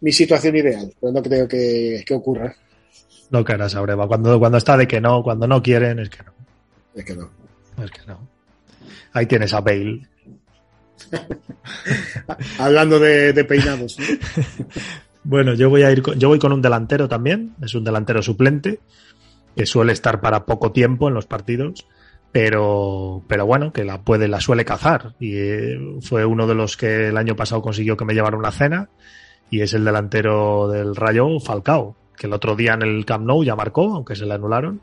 mi situación ideal, pero no creo que, que ocurra. No querrás, Abreva. Cuando, cuando está de que no, cuando no quieren, es que no. Es que no. Es que no. Ahí tienes a Bale. Hablando de, de peinados. ¿no? Bueno, yo voy a ir con, yo voy con un delantero también, es un delantero suplente, que suele estar para poco tiempo en los partidos, pero, pero bueno, que la puede, la suele cazar. Y eh, fue uno de los que el año pasado consiguió que me llevara una cena, y es el delantero del Rayo, Falcao, que el otro día en el Camp Nou ya marcó, aunque se le anularon,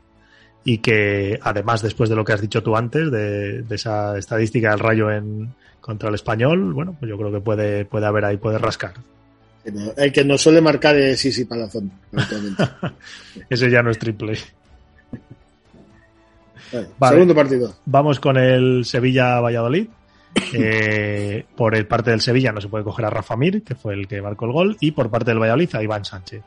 y que además después de lo que has dicho tú antes, de, de esa estadística del Rayo en contra el Español, bueno, pues yo creo que puede, puede haber ahí, puede rascar. El que nos suele marcar es Sisi Palazón. Ese ya no es triple. Vale, Vale. Segundo partido. Vamos con el Sevilla-Valladolid. Eh, por el parte del Sevilla no se puede coger a Rafa Mir, que fue el que marcó el gol, y por parte del Valladolid a Iván Sánchez.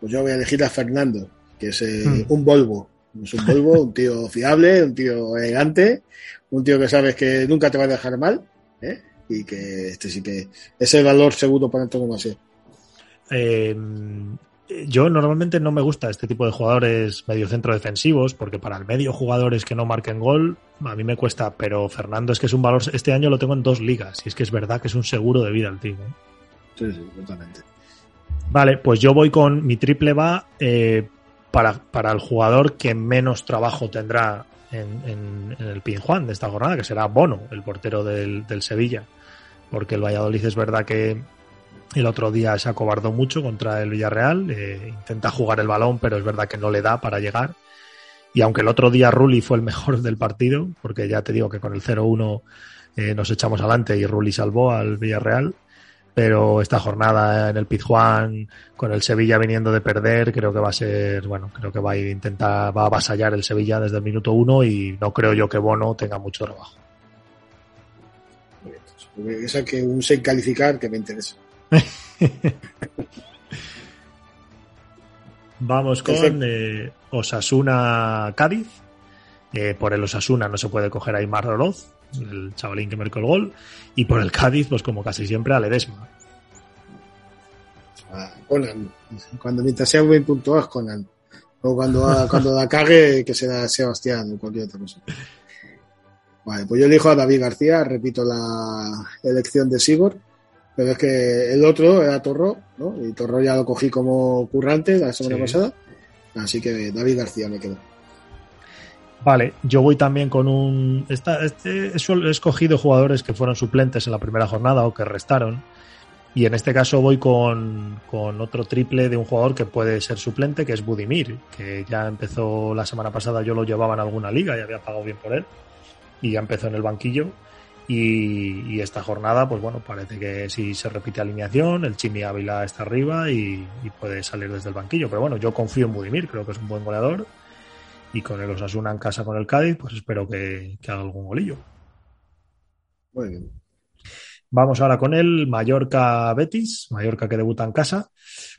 Pues yo voy a elegir a Fernando, que es eh, Hmm. un Volvo. Es un Volvo, un tío fiable, un tío elegante, un tío que sabes que nunca te va a dejar mal, ¿eh? Y que este sí que es el valor seguro para Antonio Masé. Eh, yo normalmente no me gusta este tipo de jugadores mediocentro defensivos, porque para el medio jugadores que no marquen gol, a mí me cuesta, pero Fernando es que es un valor, este año lo tengo en dos ligas, y es que es verdad que es un seguro de vida el tío. ¿eh? Sí, sí, totalmente. Vale, pues yo voy con mi triple va eh, para, para el jugador que menos trabajo tendrá en, en- en el Pinjuan de esta jornada, que será Bono, el portero del, del Sevilla. Porque el Valladolid es verdad que el otro día se acobardó mucho contra el Villarreal, eh, intenta jugar el balón, pero es verdad que no le da para llegar. Y aunque el otro día Rulli fue el mejor del partido, porque ya te digo que con el 0-1 eh, nos echamos adelante y Rulli salvó al Villarreal, pero esta jornada en el Pizjuán con el Sevilla viniendo de perder creo que va a ser bueno creo que va a intentar va a avasallar el Sevilla desde el minuto uno y no creo yo que Bono tenga mucho trabajo Esa que un sin calificar que me interesa. vamos con eh, Osasuna Cádiz Eh, por el Osasuna no se puede coger a Aymar Oroz el chavalín que marcó el gol y por el Cádiz pues como casi siempre a Ledesma Conan. Cuando mientras sea bien puntuado Conan. O cuando, cuando la cague, que será Sebastián o cualquier otra cosa. Vale, pues yo elijo a David García, repito la elección de Sigor, pero es que el otro era Torro, ¿no? Y Torro ya lo cogí como currante la semana Sí. pasada, así que David García me quedo. Vale, yo voy también con un. Esta, este, he escogido jugadores que fueron suplentes en la primera jornada o que restaron. Y en este caso voy con, con otro triple de un jugador que puede ser suplente, que es Budimir, que ya empezó la semana pasada, yo lo llevaba en alguna liga y había pagado bien por él. Y ya empezó en el banquillo. Y, y esta jornada, pues bueno, parece que si se repite alineación, el Chimi Ávila está arriba y, y puede salir desde el banquillo. Pero bueno, yo confío en Budimir, creo que es un buen goleador y con el Osasuna en casa con el Cádiz, pues espero que, que haga algún golillo. Muy bien. Vamos ahora con el Mallorca Betis, Mallorca que debuta en casa.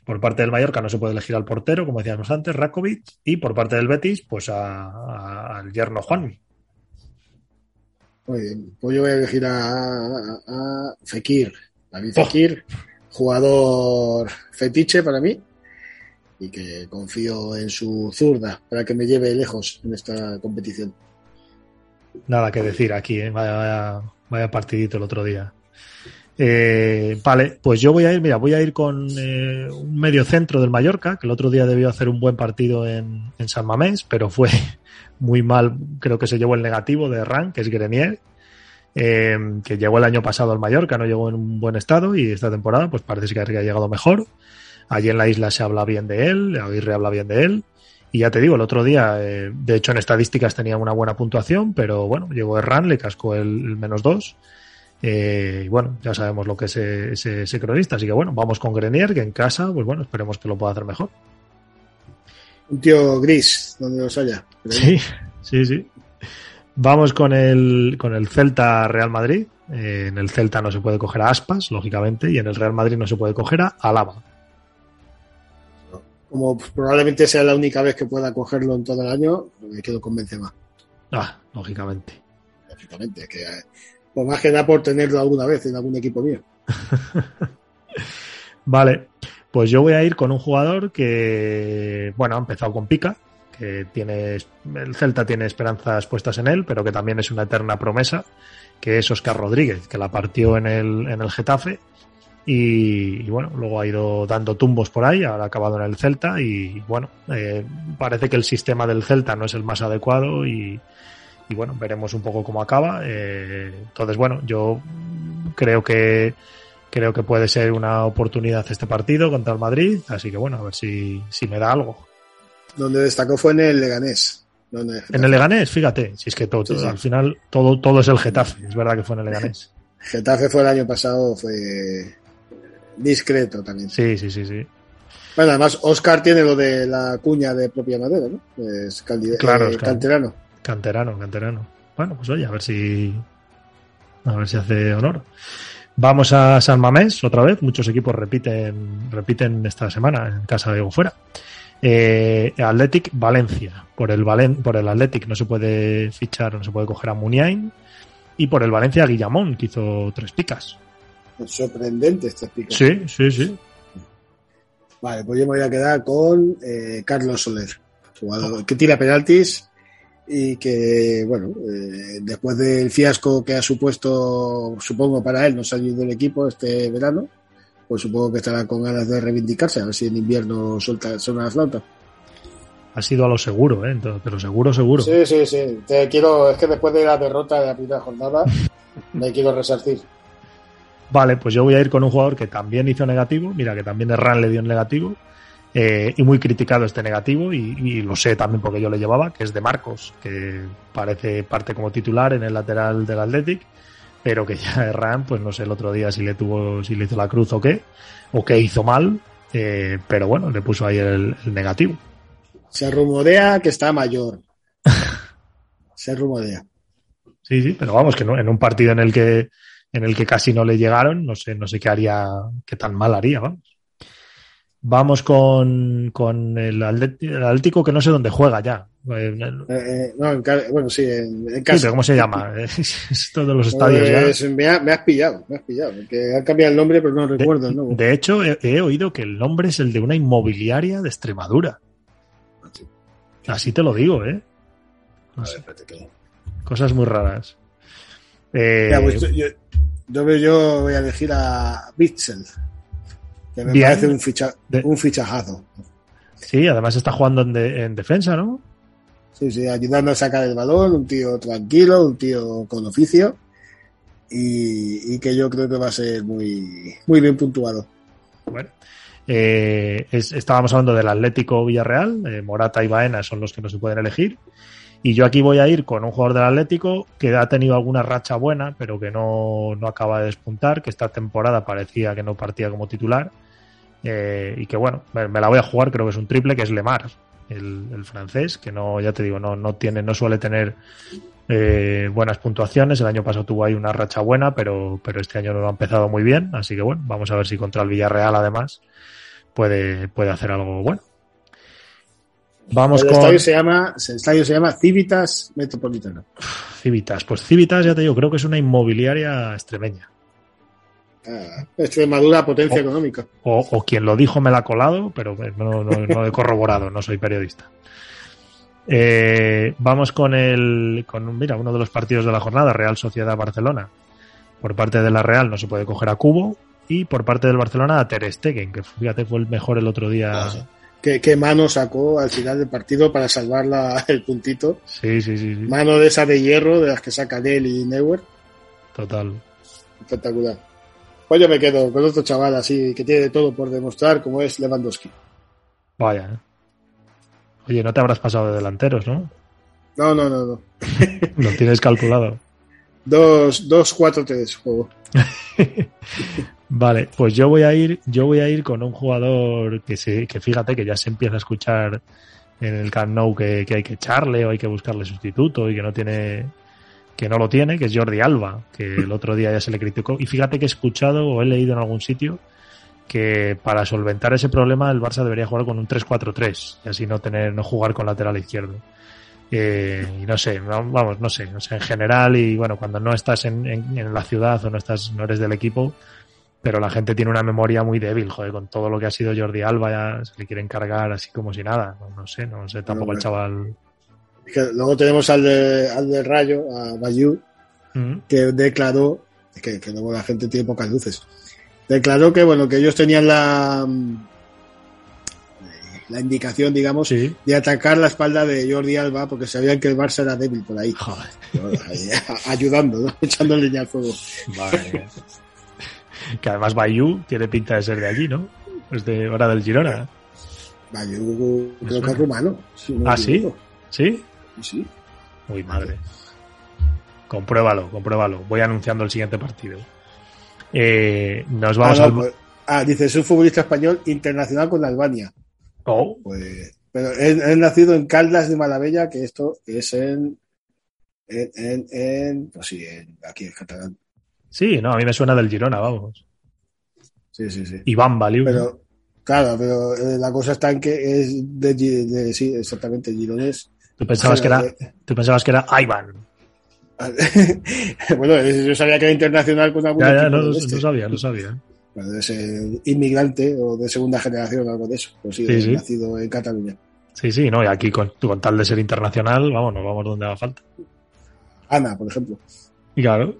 Por parte del Mallorca no se puede elegir al portero, como decíamos antes, Rakovic, y por parte del Betis, pues a- a- al yerno Juanmi. Muy bien. Pues yo voy a elegir a, a- a Fekir. David. Fekir, jugador fetiche para mí y que confío en su zurda para que me lleve lejos en esta competición. Nada que decir aquí, ¿eh? vaya partidito el otro día. Eh, vale, pues yo voy a ir, mira, voy a ir con eh, un medio centro del Mallorca, que el otro día debió hacer un buen partido en, en San Mamés, pero fue muy mal, creo que se llevó el negativo de Ran, que es Grenier, eh, que llegó el año pasado al Mallorca, no llegó en un buen estado y esta temporada pues parece que ha llegado mejor. Allí en la isla se habla bien de él, Aguirre habla bien de él. Y ya te digo, el otro día, eh, de hecho en estadísticas tenía una buena puntuación, pero bueno, llegó Herrán, le cascó el, menos dos. Eh, y bueno, ya sabemos lo que es ese cronista, así que bueno, vamos con Grenier, que en casa, pues bueno, esperemos que lo pueda hacer mejor. Un tío gris, donde los haya. Sí, sí, sí. Vamos con el, con el Celta Real Madrid. Eh, en el Celta no se puede coger a Aspas, lógicamente, y en el Real Madrid no se puede coger a Alaba. Como probablemente sea la única vez que pueda cogerlo en todo el año, me quedo con Benzema. Ah, lógicamente. Lógicamente, que eh, por más que nada por tenerlo alguna vez en algún equipo mío. Vale, pues yo voy a ir con un jugador que, bueno, ha empezado con pica, que tiene, el Celta tiene esperanzas puestas en él, pero que también es una eterna promesa, que es Oscar Rodríguez, que la partió en el, en el Getafe y, bueno, luego ha ido dando tumbos por ahí, ahora ha acabado en el Celta y bueno, eh, parece que el sistema del Celta no es el más adecuado y, bueno, veremos un poco cómo acaba. Eh, entonces, bueno, yo creo que creo que puede ser una oportunidad este partido contra el Madrid, así que bueno, a ver si, si me da algo. Donde destacó fue en el Leganés. en el Leganés, fíjate, si es que todo, Sí, sí. al final todo, todo es el Getafe, es verdad que fue en el Leganés. Getafe fue el año pasado, fue discreto también. Sí, sí, sí, sí. Bueno, además, Oscar tiene lo de la cuña de propia madera, ¿no? Es Claro, eh, canterano. Canterano, canterano. Bueno, pues oye, a ver si. A ver si hace honor. Vamos a San Mamés otra vez. Muchos equipos repiten, repiten esta semana en casa de o fuera. Eh, Athletic Valencia. Por el, Valen, por el Athletic no se puede fichar, no se puede coger a Muniain. Y por el Valencia Guillamón, que hizo tres picas. Sorprendente este pico. Sí, sí, sí. Vale, pues yo me voy a quedar con eh, Carlos Soler, jugador que tira penaltis y que, bueno, eh, después del fiasco que ha supuesto, supongo, para él no salir del equipo este verano, pues supongo que estará con ganas de reivindicarse, a ver si en invierno suelta, suena la flauta. Ha sido a lo seguro, ¿eh? Entonces, pero seguro, seguro. Sí, sí, sí. Te quiero, es que después de la derrota de la primera jornada, me quiero resarcir. Vale, pues yo voy a ir con un jugador que también hizo negativo, mira que también Ran le dio en negativo, eh, y muy criticado este negativo, y, y lo sé también porque yo le llevaba, que es de Marcos, que parece parte como titular en el lateral del Athletic, pero que ya Herrán, pues no sé el otro día si le tuvo, si le hizo la cruz o qué, o qué hizo mal, eh, pero bueno, le puso ahí el, el negativo. Se rumorea que está mayor. Se rumorea. Sí, sí, pero vamos, que no, en un partido en el que en el que casi no le llegaron, no sé, no sé qué haría, qué tan mal haría, vamos. Vamos con, con el, Atlético que no sé dónde juega ya. Eh, Eh, eh, no, en bueno, sí, en, en casa. ¿Cómo se llama? Esto de los estadios Pues, ya. me, ha- me has pillado, me has pillado. Porque han cambiado el nombre, pero no recuerdo el nuevo. De hecho, he, he oído que el nombre es el de una inmobiliaria de Extremadura. Así te lo digo, ¿eh? No cosas muy raras. Eh, Ya, pues, yo- yo voy a elegir a Bitzel, que me parece un, ficha, De- un fichajazo. sí, además está jugando en, de- en defensa, ¿no? Sí, sí, ayudando a sacar el balón, un tío tranquilo, un tío con oficio y, y que yo creo que va a ser muy, muy bien puntuado. Bueno, eh, es- estábamos hablando del Atlético Villarreal, eh, Morata y Baena son los que no se pueden elegir. Y yo aquí voy a ir con un jugador del Atlético que ha tenido alguna racha buena, pero que no, no acaba de despuntar, que esta temporada parecía que no partía como titular. Eh, y que bueno, me, me la voy a jugar, creo que es un triple, que es Lemar, el, el francés, que no, ya te digo, no, no tiene, no suele tener eh, buenas puntuaciones. El año pasado tuvo ahí una racha buena, pero, pero este año no lo ha empezado muy bien. Así que bueno, vamos a ver si contra el Villarreal además puede, puede hacer algo bueno. Vamos el con estadio se llama, el estadio se llama Civitas Metropolitano. Civitas. Pues Civitas, ya te digo, creo que es una inmobiliaria extremeña. Ah, Extremadura, potencia económica. O, o quien lo dijo me la ha colado, pero no, no, no he corroborado, no soy periodista. Eh, vamos con el, con, mira, uno de los partidos de la jornada, Real Sociedad Barcelona. Por parte de la Real no se puede coger a Cubo y por parte del Barcelona a Ter Stegen, que fíjate fue el mejor el otro día. ¿Qué, qué mano sacó al final del partido para salvar la- el puntito? Sí, sí, sí, sí, Mano de esa de hierro, de las que sacan él y Neuer. total. Espectacular. Pues yo me quedo con otro chaval así que tiene todo por demostrar, como es Lewandowski. Vaya. ¿eh? Oye, no te habrás pasado de delanteros, ¿no? No, no, no, no. Lo tienes calculado. Dos, dos, cuatro, tres juego. Vale, pues yo voy a ir, yo voy a ir con un jugador que se, que fíjate que ya se empieza a escuchar en el Camp Nou que, que hay que echarle o hay que buscarle sustituto y que no tiene, que no lo tiene, que es Jordi Alba, que el otro día ya se le criticó. Y fíjate que he escuchado o he leído en algún sitio que para solventar ese problema el Barça debería jugar con un 3-4-3 y así no tener, no jugar con lateral izquierdo. Eh, y no sé, no- vamos, no sé, no sé, en general y bueno, cuando no estás en, en- en la ciudad o no estás, no eres del equipo, pero la gente tiene una memoria muy débil, joder, con todo lo que ha sido Jordi Alba ya se le quiere encargar así como si nada, no, no sé, no sé tampoco el chaval. Que luego tenemos al de, al de Rayo, a Bayou, Mm, que declaró, que, que luego la gente tiene pocas luces, declaró que bueno, que ellos tenían la mm, la indicación, digamos, Sí, de atacar la espalda de Jordi Alba porque sabían que el Barça era débil por ahí, joder, ayudando, ¿no? echando leña al fuego. mía. que además Bayou tiene pinta de ser de allí, ¿no? Es de ahora del Girona. Bayou creo que es rumano. si no me ¿Ah, sí? ¿Sí? Sí. Uy, madre. Compruébalo, compruébalo. Voy anunciando el siguiente partido. Eh, nos Ah, vamos no, al... pues- ah, dice, es un futbolista español internacional con Albania. Oh, Pues, pero es, nacido en Caldas de Malavella, que esto es en, en, en, en- pues sí, en- aquí en catalán. sí, no, a mí me suena del Girona, vamos. Sí, sí, sí. Iván Baliu. Pero, claro, pero eh, la cosa está en que es de, de- sí, exactamente, gironés. Tú pensabas que era, Eh, tú pensabas que era Ivan. bueno, es- yo sabía que era internacional con algún Ya, ya, no, del no este. sabía, no sabía. Bueno, ser inmigrante o de segunda generación o algo de eso. Pues sí, Sí, sí. nacido en Cataluña. Sí, sí, no, y aquí con, con tal de ser internacional, vamos, nos vamos donde haga falta. Ana, por ejemplo. Claro.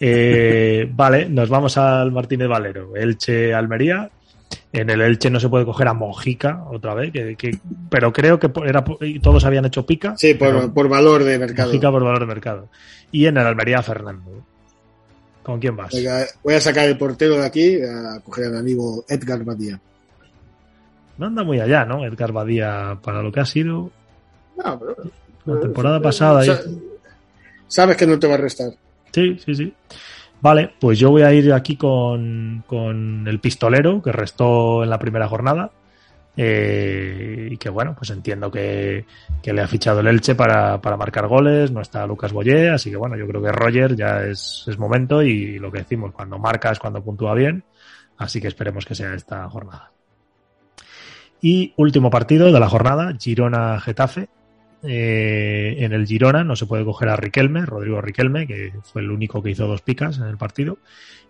Eh, vale, nos vamos al Martínez Valero. Elche Almería. En el Elche no se puede coger a Mojica otra vez, que, que- pero creo que era, todos habían hecho pica. Sí, por, valor de mercado. Mojica por valor de mercado. Y en el Almería Fernando. ¿Con quién vas? Venga, voy a sacar el portero de aquí a coger a mi amigo Edgar Badía. No anda muy allá, ¿no? Edgar Badía para lo que ha sido No, pero, la temporada pasada. Sa- y- Sabes que no te va a restar. Sí, sí, sí. Vale, pues yo voy a ir aquí con, con el pistolero que restó en la primera jornada. eh, y que bueno, pues entiendo que, que le ha fichado el Elche para, para marcar goles, no está Lucas Boyé, así que bueno, yo creo que Roger ya es, es momento y lo que decimos, cuando marca es cuando puntúa bien, así que esperemos que sea esta jornada. Y último partido de la jornada, Girona-Getafe. Eh, en el Girona no se puede coger a Riquelme, Rodrigo Riquelme, que fue el único que hizo dos picas en el partido.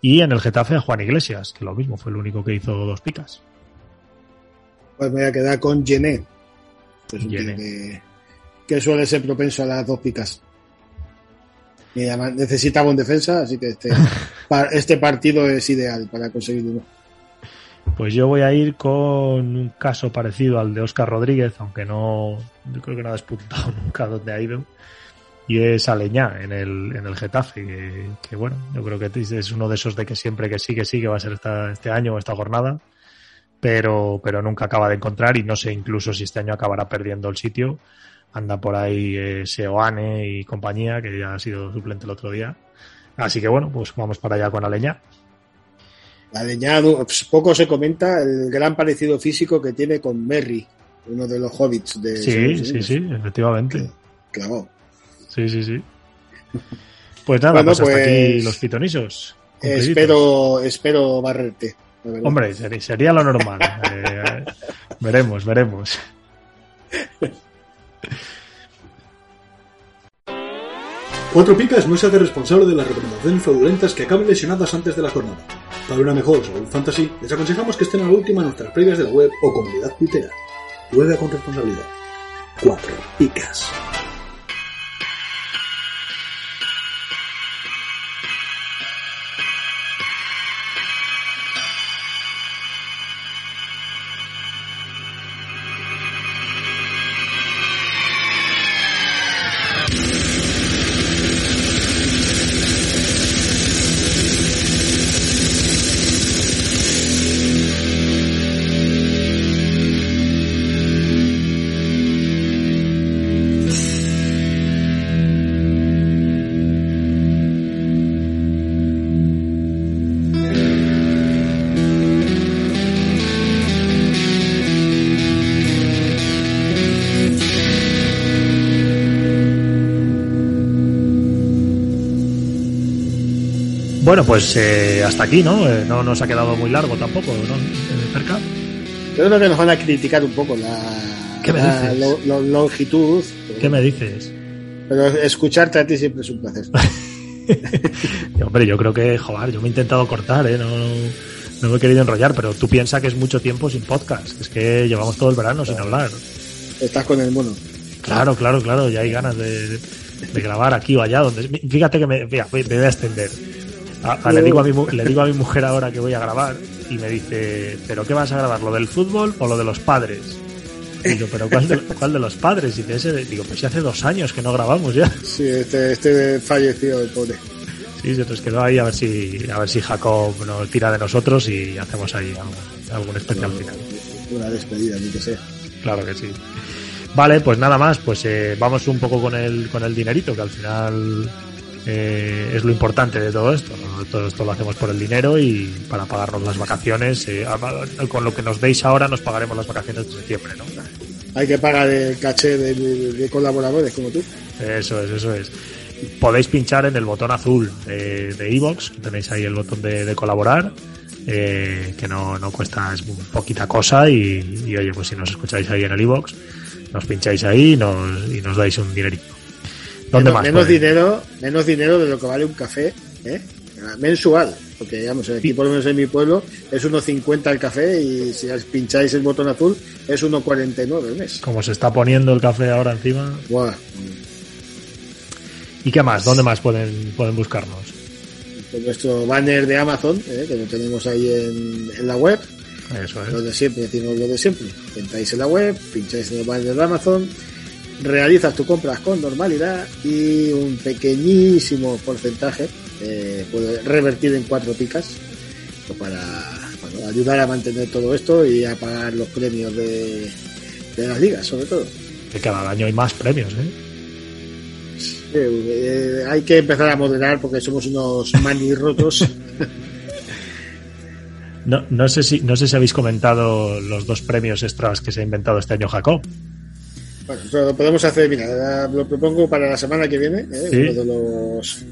Y en el Getafe a Juan Iglesias, que lo mismo, fue el único que hizo dos picas. Pues me voy a quedar con Gené. que es un tío Gené. que, que suele ser propenso a las dos picas. Y además necesitaba un defensa, así que este, este partido es ideal para conseguir uno. Pues yo voy a ir con un caso parecido al de Óscar Rodríguez, aunque no, yo creo que no ha despuntado nunca donde ha ido. Y es Aleñá en el, en el Getafe, que, que bueno, yo creo que es uno de esos de que siempre que sí, que sí, que va a ser esta, este año o esta jornada, pero, pero nunca acaba de encontrar y no sé incluso si este año acabará perdiendo el sitio. Anda por ahí eh, Seoane y compañía, que ya ha sido suplente el otro día. Así que bueno, pues vamos para allá con Aleñá. La de ya, no, pues poco se comenta el gran parecido físico que tiene con Merry, uno de los hobbits de Sí, sí, sí, efectivamente. Claro. Sí, sí, sí. Pues nada, Bueno, pues hasta pues, aquí los pitonisos. Espero, espero barrerte. Hombre, sería, sería lo normal. Eh, veremos, veremos. Cuatro Picas no se hace responsable de las recomendaciones fraudulentas que acaben lesionadas antes de la jornada. Para una mejor salud fantasy, les aconsejamos que estén a la última en nuestras previas de la web o comunidad tuitera. Juega con responsabilidad. Cuatro Picas. Bueno, pues eh, hasta aquí, ¿no? Eh, no nos ha quedado muy largo tampoco, ¿no? Eh, Cerca. Yo creo que nos van a criticar un poco la, ¿Qué me la dices? lo- lo- longitud. Pero, ¿Qué me dices? pero escucharte a ti siempre es un placer. Hombre, yo creo que, joder, yo me he intentado cortar, ¿eh? No, no me he querido enrollar, pero tú piensas que es mucho tiempo sin podcast. Es que llevamos todo el verano sin hablar. Estás con el mono. Claro, claro, claro, ya hay ganas de, de grabar aquí o allá. Donde, fíjate que me, mira, me voy a extender. A- a- le, digo a mi, mu- le digo a mi mujer ahora que voy a grabar y me dice, ¿pero qué vas a grabar? ¿Lo del fútbol o lo de los padres? Y digo, ¿pero cuál de, cuál de los padres? Y ese, digo, pues si hace dos años que no grabamos ya. Sí, este, este falleció el pobre. Sí, se nos quedó ahí a ver si a ver si Jacob nos tira de nosotros y hacemos ahí algún, algún especial final. Una despedida, ni que sea. Claro que sí. Vale, pues nada más, pues eh, vamos un poco con el, con el dinerito, que al final eh, es lo importante de todo esto. ¿no? Todo esto lo hacemos por el dinero y para pagarnos las vacaciones. eh, con lo que nos deis ahora nos pagaremos las vacaciones de septiembre, ¿no? Hay que pagar el caché de, de colaboradores como tú. Eso es, eso es. Podéis pinchar en el botón azul de iVoox, tenéis ahí el botón de, de colaborar, eh, que no, no cuesta, es poquita cosa y, y, oye, pues si nos escucháis ahí en el iVoox, nos pincháis ahí y nos, y nos dais un dinerito. ¿Dónde menos, más? Menos podéis? dinero, menos dinero de lo que vale un café, ¿eh? mensual, porque digamos, aquí por lo menos en mi pueblo es 1,50 el café y si pincháis el botón azul es 1,49 el mes. Como se está poniendo el café ahora encima. Buah. ¿Y qué más? ¿Dónde más pueden, pueden buscarnos? Con nuestro banner de Amazon, ¿eh? que lo tenemos ahí en, en la web. Eso es. Lo de siempre, decimos lo de siempre. Entráis en la web, pincháis en el banner de Amazon, realizas tu compras con normalidad y un pequeñísimo porcentaje eh, puede revertir en cuatro picas pues para ayudar a mantener todo esto y a pagar los premios de, de las ligas, sobre todo. Que cada año hay más premios, ¿eh? Eh, hay que empezar a moderar porque somos unos manirrotos. no, no, sé si, no sé si habéis comentado los dos premios extras que se ha inventado este año Jacob. Bueno, lo podemos hacer, mira, lo propongo para la semana que viene, ¿eh? ¿Sí? uno de los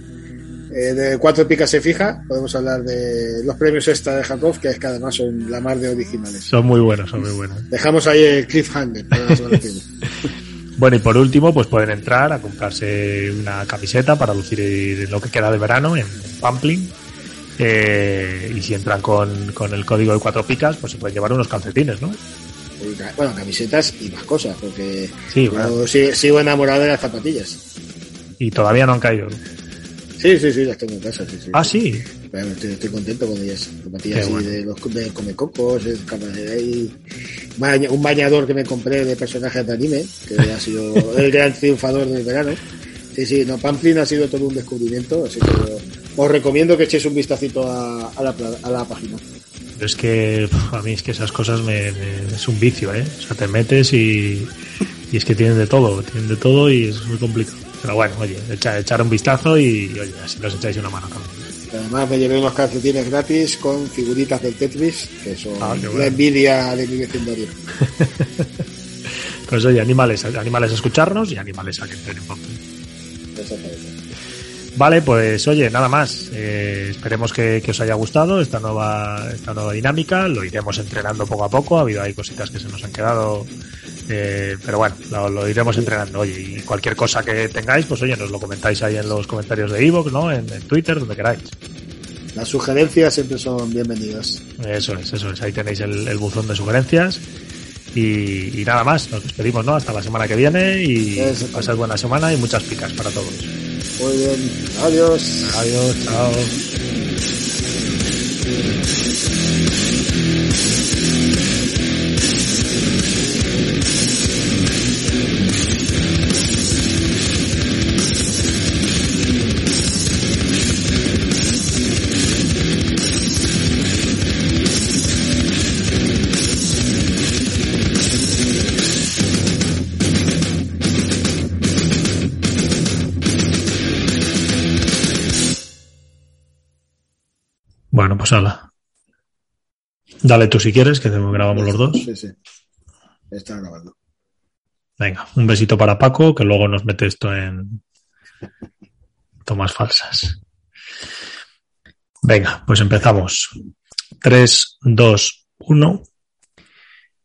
eh, de cuatro picas se fija, podemos hablar de los premios extra de Jacob, que es que además son la más de originales. Son muy buenos, son muy buenos. Dejamos ahí el cliffhanger para la semana que viene. Bueno, y por último, pues pueden entrar a comprarse una camiseta para lucir lo que queda de verano en, en Pampling. Eh, y si entran con, con, el código de cuatro picas, pues se pueden llevar unos calcetines, ¿no? Bueno, camisetas y más cosas, porque sí, bueno. sigo, sigo, enamorado de las zapatillas. Y todavía no han caído. Sí, sí, sí, las tengo en casa. Sí, sí. Ah, sí. Bueno, estoy, estoy, contento con ellas. Zapatillas bueno. de los de comecocos, hay un bañador que me compré de personajes de anime, que ha sido el gran triunfador del verano. Sí, sí, no, Pamplin ha sido todo un descubrimiento, así que os recomiendo que echéis un vistacito a, a, la, a la página. Pero es que a mí es que esas cosas me, me, es un vicio, ¿eh? O sea, te metes y, y, es que tienen de todo, tienen de todo y es muy complicado. Pero bueno, oye, echar, echar un vistazo y oye, así los echáis una mano también. Además me llevé unos calcetines gratis con figuritas del Tetris, que son ah, bueno. la envidia de mi vecindario. pues oye, animales, animales a escucharnos y animales a que entren en Exactamente. Vale, pues oye, nada más. Eh, esperemos que, que, os haya gustado esta nueva, esta nueva dinámica. Lo iremos entrenando poco a poco. Ha habido ahí cositas que se nos han quedado. Eh, pero bueno, lo, lo, iremos entrenando. Oye, y cualquier cosa que tengáis, pues oye, nos lo comentáis ahí en los comentarios de Evox, ¿no? En, en, Twitter, donde queráis. Las sugerencias siempre son bienvenidas. Eso es, eso es. Ahí tenéis el, el buzón de sugerencias. Y, y, nada más, nos despedimos, ¿no? Hasta la semana que viene y pasad buena semana y muchas picas para todos. Muy bien, adiós. Adiós, chao. Hala. Dale tú si quieres, que grabamos los dos. Sí, sí. Está grabando. Venga, un besito para Paco, que luego nos mete esto en tomas falsas. Venga, pues empezamos. 3, 2, 1.